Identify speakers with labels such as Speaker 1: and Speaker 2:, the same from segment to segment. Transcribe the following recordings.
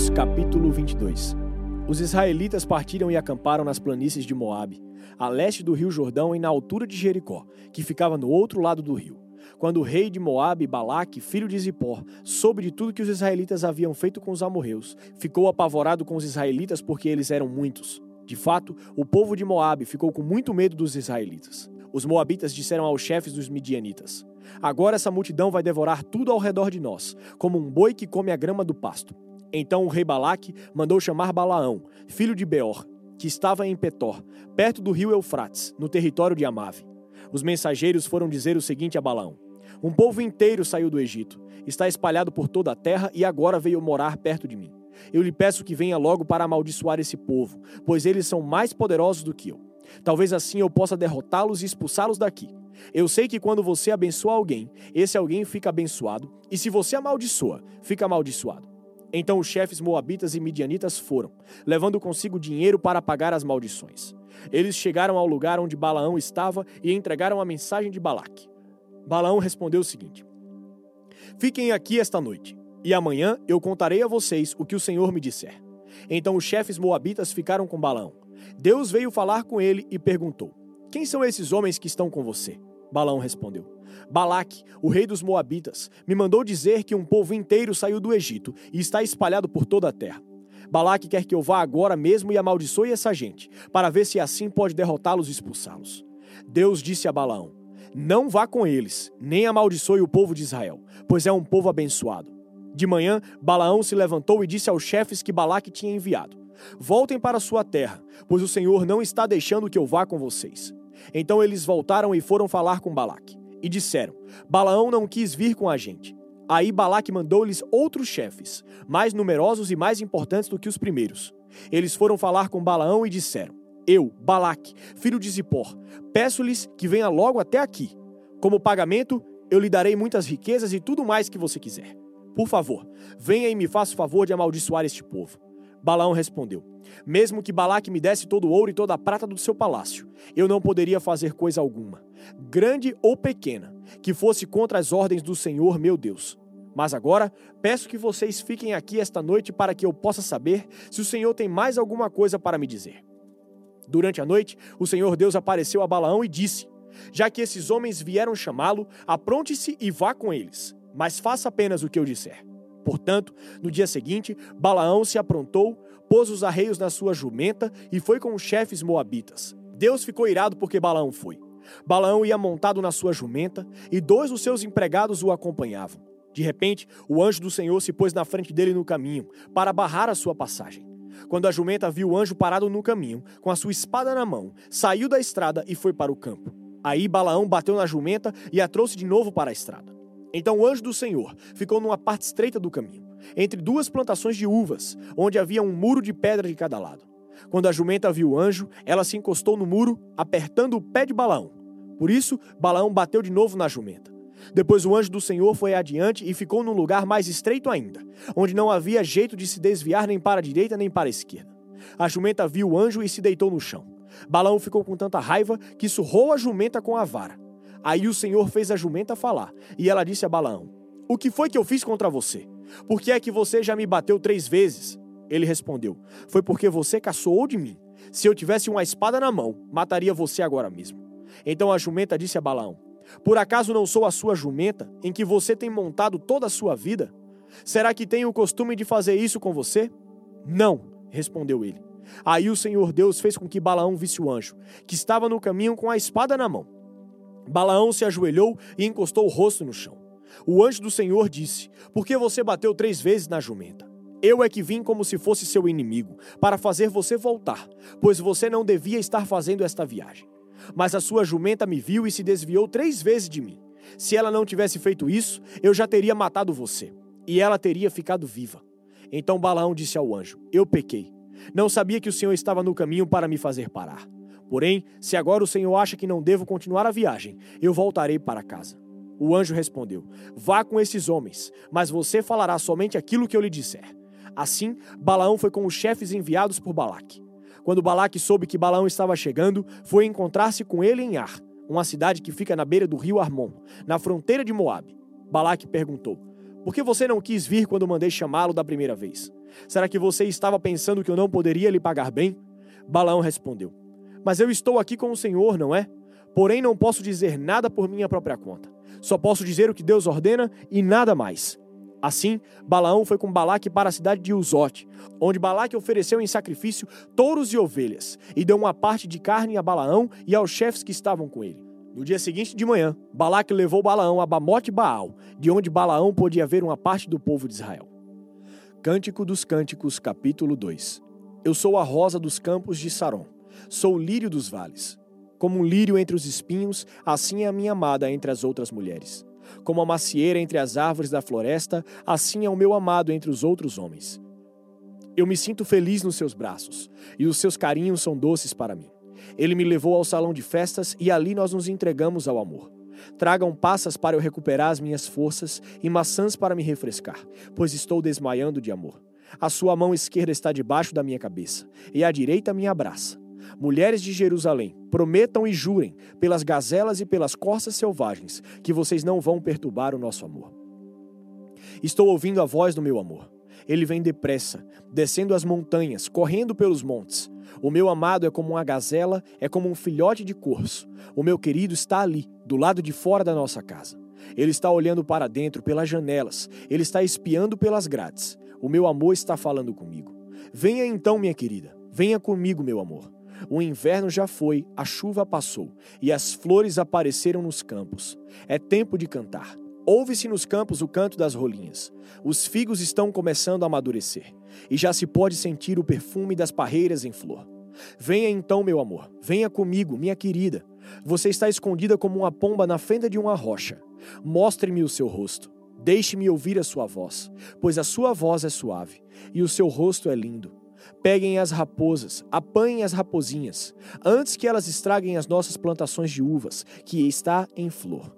Speaker 1: Números capítulo 22 Os israelitas partiram e acamparam nas planícies de Moabe, a leste do rio Jordão e na altura de Jericó, que ficava no outro lado do rio. Quando o rei de Moabe, Balaque, filho de Zippor, soube de tudo que os israelitas haviam feito com os amorreus, ficou apavorado com os israelitas porque eles eram muitos. De fato, o povo de Moabe ficou com muito medo dos israelitas. Os moabitas disseram aos chefes dos midianitas: Agora essa multidão vai devorar tudo ao redor de nós, como um boi que come a grama do pasto. Então o rei Balaque mandou chamar Balaão, filho de Beor, que estava em Petor, perto do rio Eufrates, no território de Amave. Os mensageiros foram dizer o seguinte a Balaão: Um povo inteiro saiu do Egito, está espalhado por toda a terra e agora veio morar perto de mim. Eu lhe peço que venha logo para amaldiçoar esse povo, pois eles são mais poderosos do que eu. Talvez assim eu possa derrotá-los e expulsá-los daqui. Eu sei que quando você abençoa alguém, esse alguém fica abençoado, e se você amaldiçoa, fica amaldiçoado. Então os chefes moabitas e midianitas foram, levando consigo dinheiro para pagar as maldições. Eles chegaram ao lugar onde Balaão estava e entregaram a mensagem de Balaque. Balaão respondeu o seguinte: Fiquem aqui esta noite, e amanhã eu contarei a vocês o que o Senhor me disser. Então os chefes moabitas ficaram com Balaão. Deus veio falar com ele e perguntou: Quem são esses homens que estão com você? Balaão respondeu: Balaque, o rei dos Moabitas, me mandou dizer que um povo inteiro saiu do Egito e está espalhado por toda a terra. Balaque quer que eu vá agora mesmo e amaldiçoe essa gente, para ver se assim pode derrotá-los e expulsá-los. Deus disse a Balaão: Não vá com eles, nem amaldiçoe o povo de Israel, pois é um povo abençoado. De manhã, Balaão se levantou e disse aos chefes que Balaque tinha enviado: Voltem para sua terra, pois o Senhor não está deixando que eu vá com vocês. Então eles voltaram e foram falar com Balaque. E disseram: Balaão não quis vir com a gente. Aí Balaque mandou-lhes outros chefes, mais numerosos e mais importantes do que os primeiros. Eles foram falar com Balaão e disseram: Eu, Balaque, filho de Zippor, peço-lhes que venha logo até aqui. Como pagamento, eu lhe darei muitas riquezas e tudo mais que você quiser. Por favor, venha e me faça o favor de amaldiçoar este povo. Balaão respondeu: Mesmo que Balaque me desse todo o ouro e toda a prata do seu palácio, eu não poderia fazer coisa alguma, grande ou pequena, que fosse contra as ordens do Senhor meu Deus. Mas agora peço que vocês fiquem aqui esta noite para que eu possa saber se o Senhor tem mais alguma coisa para me dizer. Durante a noite, o Senhor Deus apareceu a Balaão e disse: Já que esses homens vieram chamá-lo, apronte-se e vá com eles, mas faça apenas o que eu disser. Portanto, no dia seguinte, Balaão se aprontou, pôs os arreios na sua jumenta e foi com os chefes moabitas. Deus ficou irado porque Balaão foi. Balaão ia montado na sua jumenta e dois dos seus empregados o acompanhavam. De repente, o anjo do Senhor se pôs na frente dele no caminho, para barrar a sua passagem. Quando a jumenta viu o anjo parado no caminho, com a sua espada na mão, saiu da estrada e foi para o campo. Aí Balaão bateu na jumenta e a trouxe de novo para a estrada. Então o anjo do Senhor ficou numa parte estreita do caminho, entre duas plantações de uvas, onde havia um muro de pedra de cada lado. Quando a jumenta viu o anjo, ela se encostou no muro, apertando o pé de Balaão. Por isso, Balaão bateu de novo na jumenta. Depois o anjo do Senhor foi adiante e ficou num lugar mais estreito ainda, onde não havia jeito de se desviar nem para a direita nem para a esquerda. A jumenta viu o anjo e se deitou no chão. Balaão ficou com tanta raiva que surrou a jumenta com a vara. Aí o Senhor fez a jumenta falar, e ela disse a Balaão: O que foi que eu fiz contra você? Por que é que você já me bateu três vezes? Ele respondeu: Foi porque você caçoou de mim. Se eu tivesse uma espada na mão, mataria você agora mesmo. Então a jumenta disse a Balaão: Por acaso não sou a sua jumenta, em que você tem montado toda a sua vida? Será que tenho o costume de fazer isso com você? Não, respondeu ele. Aí o Senhor Deus fez com que Balaão visse o anjo, que estava no caminho com a espada na mão. Balaão se ajoelhou e encostou o rosto no chão. O anjo do Senhor disse: Por que você bateu três vezes na jumenta? Eu é que vim como se fosse seu inimigo, para fazer você voltar, pois você não devia estar fazendo esta viagem. Mas a sua jumenta me viu e se desviou três vezes de mim. Se ela não tivesse feito isso, eu já teria matado você, e ela teria ficado viva. Então Balaão disse ao anjo: Eu pequei. Não sabia que o Senhor estava no caminho para me fazer parar. Porém, se agora o Senhor acha que não devo continuar a viagem, eu voltarei para casa. O anjo respondeu: Vá com esses homens, mas você falará somente aquilo que eu lhe disser. Assim, Balaão foi com os chefes enviados por Balaque. Quando Balaque soube que Balaão estava chegando, foi encontrar-se com ele em Ar, uma cidade que fica na beira do rio Armon, na fronteira de Moabe. Balaque perguntou: Por que você não quis vir quando mandei chamá-lo da primeira vez? Será que você estava pensando que eu não poderia lhe pagar bem? Balaão respondeu: Mas eu estou aqui com o Senhor, não é? Porém, não posso dizer nada por minha própria conta. Só posso dizer o que Deus ordena e nada mais. Assim, Balaão foi com Balaque para a cidade de Uzote, onde Balaque ofereceu em sacrifício touros e ovelhas, e deu uma parte de carne a Balaão e aos chefes que estavam com ele. No dia seguinte de manhã, Balaque levou Balaão a Bamote Baal, de onde Balaão podia ver uma parte do povo de Israel. Cântico dos Cânticos, capítulo 2 Eu sou a rosa dos campos de Saron, sou o lírio dos vales. Como um lírio entre os espinhos, assim é a minha amada entre as outras mulheres. Como a macieira entre as árvores da floresta, assim é o meu amado entre os outros homens. Eu me sinto feliz nos seus braços, e os seus carinhos são doces para mim. Ele me levou ao salão de festas e ali nós nos entregamos ao amor. Tragam passas para eu recuperar as minhas forças e maçãs para me refrescar, pois estou desmaiando de amor. A sua mão esquerda está debaixo da minha cabeça, e a direita me abraça. Mulheres de Jerusalém, prometam e jurem, pelas gazelas e pelas corças selvagens, que vocês não vão perturbar o nosso amor. Estou ouvindo a voz do meu amor. Ele vem depressa, descendo as montanhas, correndo pelos montes. O meu amado é como uma gazela, é como um filhote de corso. O meu querido está ali, do lado de fora da nossa casa. Ele está olhando para dentro pelas janelas, ele está espiando pelas grades. O meu amor está falando comigo. Venha então, minha querida, venha comigo, meu amor. O inverno já foi, a chuva passou, e as flores apareceram nos campos. É tempo de cantar. Ouve-se nos campos o canto das rolinhas. Os figos estão começando a amadurecer, e já se pode sentir o perfume das parreiras em flor. Venha então, meu amor, venha comigo, minha querida. Você está escondida como uma pomba na fenda de uma rocha. Mostre-me o seu rosto. Deixe-me ouvir a sua voz, pois a sua voz é suave e o seu rosto é lindo. Peguem as raposas, apanhem as raposinhas, antes que elas estraguem as nossas plantações de uvas, que está em flor.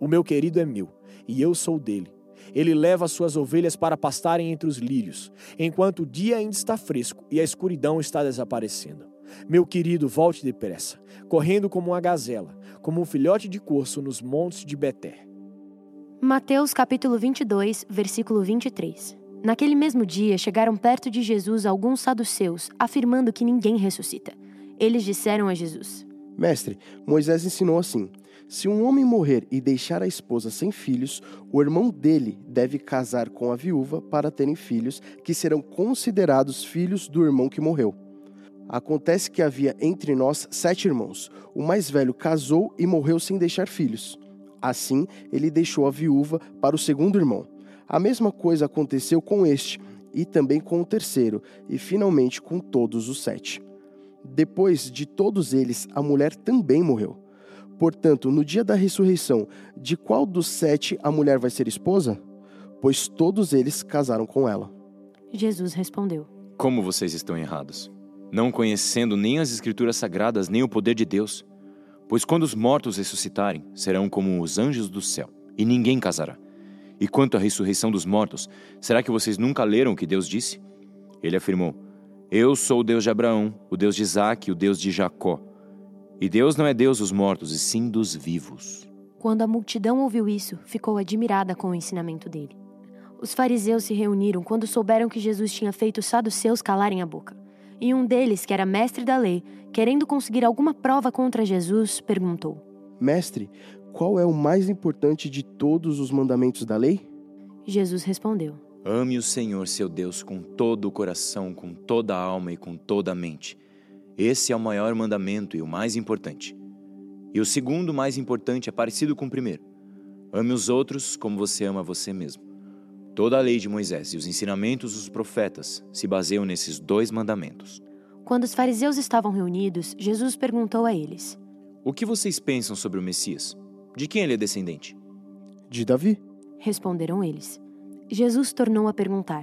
Speaker 1: O meu querido é meu, e eu sou dele. Ele leva as suas ovelhas para pastarem entre os lírios, enquanto o dia ainda está fresco e a escuridão está desaparecendo. Meu querido, volte depressa, correndo como uma gazela, como um filhote de corso nos montes de Beté.
Speaker 2: Mateus capítulo 22, versículo 23. Naquele mesmo dia chegaram perto de Jesus alguns saduceus, afirmando que ninguém ressuscita. Eles disseram a Jesus:
Speaker 3: Mestre, Moisés ensinou assim: se um homem morrer e deixar a esposa sem filhos, o irmão dele deve casar com a viúva para terem filhos, que serão considerados filhos do irmão que morreu. Acontece que havia entre nós sete irmãos. O mais velho casou e morreu sem deixar filhos. Assim, ele deixou a viúva para o segundo irmão. A mesma coisa aconteceu com este, e também com o terceiro, e finalmente com todos os sete. Depois de todos eles, a mulher também morreu. Portanto, no dia da ressurreição, de qual dos sete a mulher vai ser esposa? Pois todos eles casaram com ela.
Speaker 2: Jesus respondeu:
Speaker 4: Como vocês estão errados, não conhecendo nem as Escrituras sagradas nem o poder de Deus. Pois quando os mortos ressuscitarem, serão como os anjos do céu, e ninguém casará. E quanto à ressurreição dos mortos, será que vocês nunca leram o que Deus disse? Ele afirmou: Eu sou o Deus de Abraão, o Deus de Isaque, o Deus de Jacó. E Deus não é Deus dos mortos, e sim dos vivos.
Speaker 2: Quando a multidão ouviu isso, ficou admirada com o ensinamento dele. Os fariseus se reuniram quando souberam que Jesus tinha feito os saduceus calarem a boca. E um deles, que era mestre da lei, querendo conseguir alguma prova contra Jesus, perguntou:
Speaker 3: Mestre, qual é o mais importante de todos os mandamentos da lei?
Speaker 2: Jesus respondeu:
Speaker 4: Ame o Senhor seu Deus com todo o coração, com toda a alma e com toda a mente. Esse é o maior mandamento e o mais importante. E o segundo mais importante é parecido com o primeiro. Ame os outros como você ama você mesmo. Toda a lei de Moisés e os ensinamentos dos profetas se baseiam nesses dois mandamentos.
Speaker 2: Quando os fariseus estavam reunidos, Jesus perguntou a eles:
Speaker 4: O que vocês pensam sobre o Messias? De quem ele é descendente?
Speaker 3: De Davi.
Speaker 2: Responderam eles. Jesus tornou a perguntar: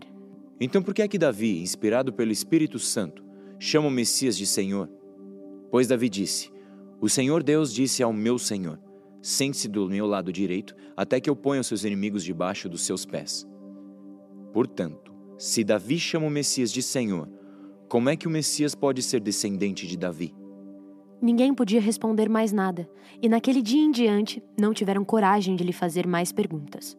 Speaker 4: Então por que é que Davi, inspirado pelo Espírito Santo, chama o Messias de Senhor? Pois Davi disse: O Senhor Deus disse ao meu Senhor: Sente-se do meu lado direito, até que eu ponha os seus inimigos debaixo dos seus pés. Portanto, se Davi chama o Messias de Senhor, como é que o Messias pode ser descendente de Davi?
Speaker 2: Ninguém podia responder mais nada, e naquele dia em diante não tiveram coragem de lhe fazer mais perguntas.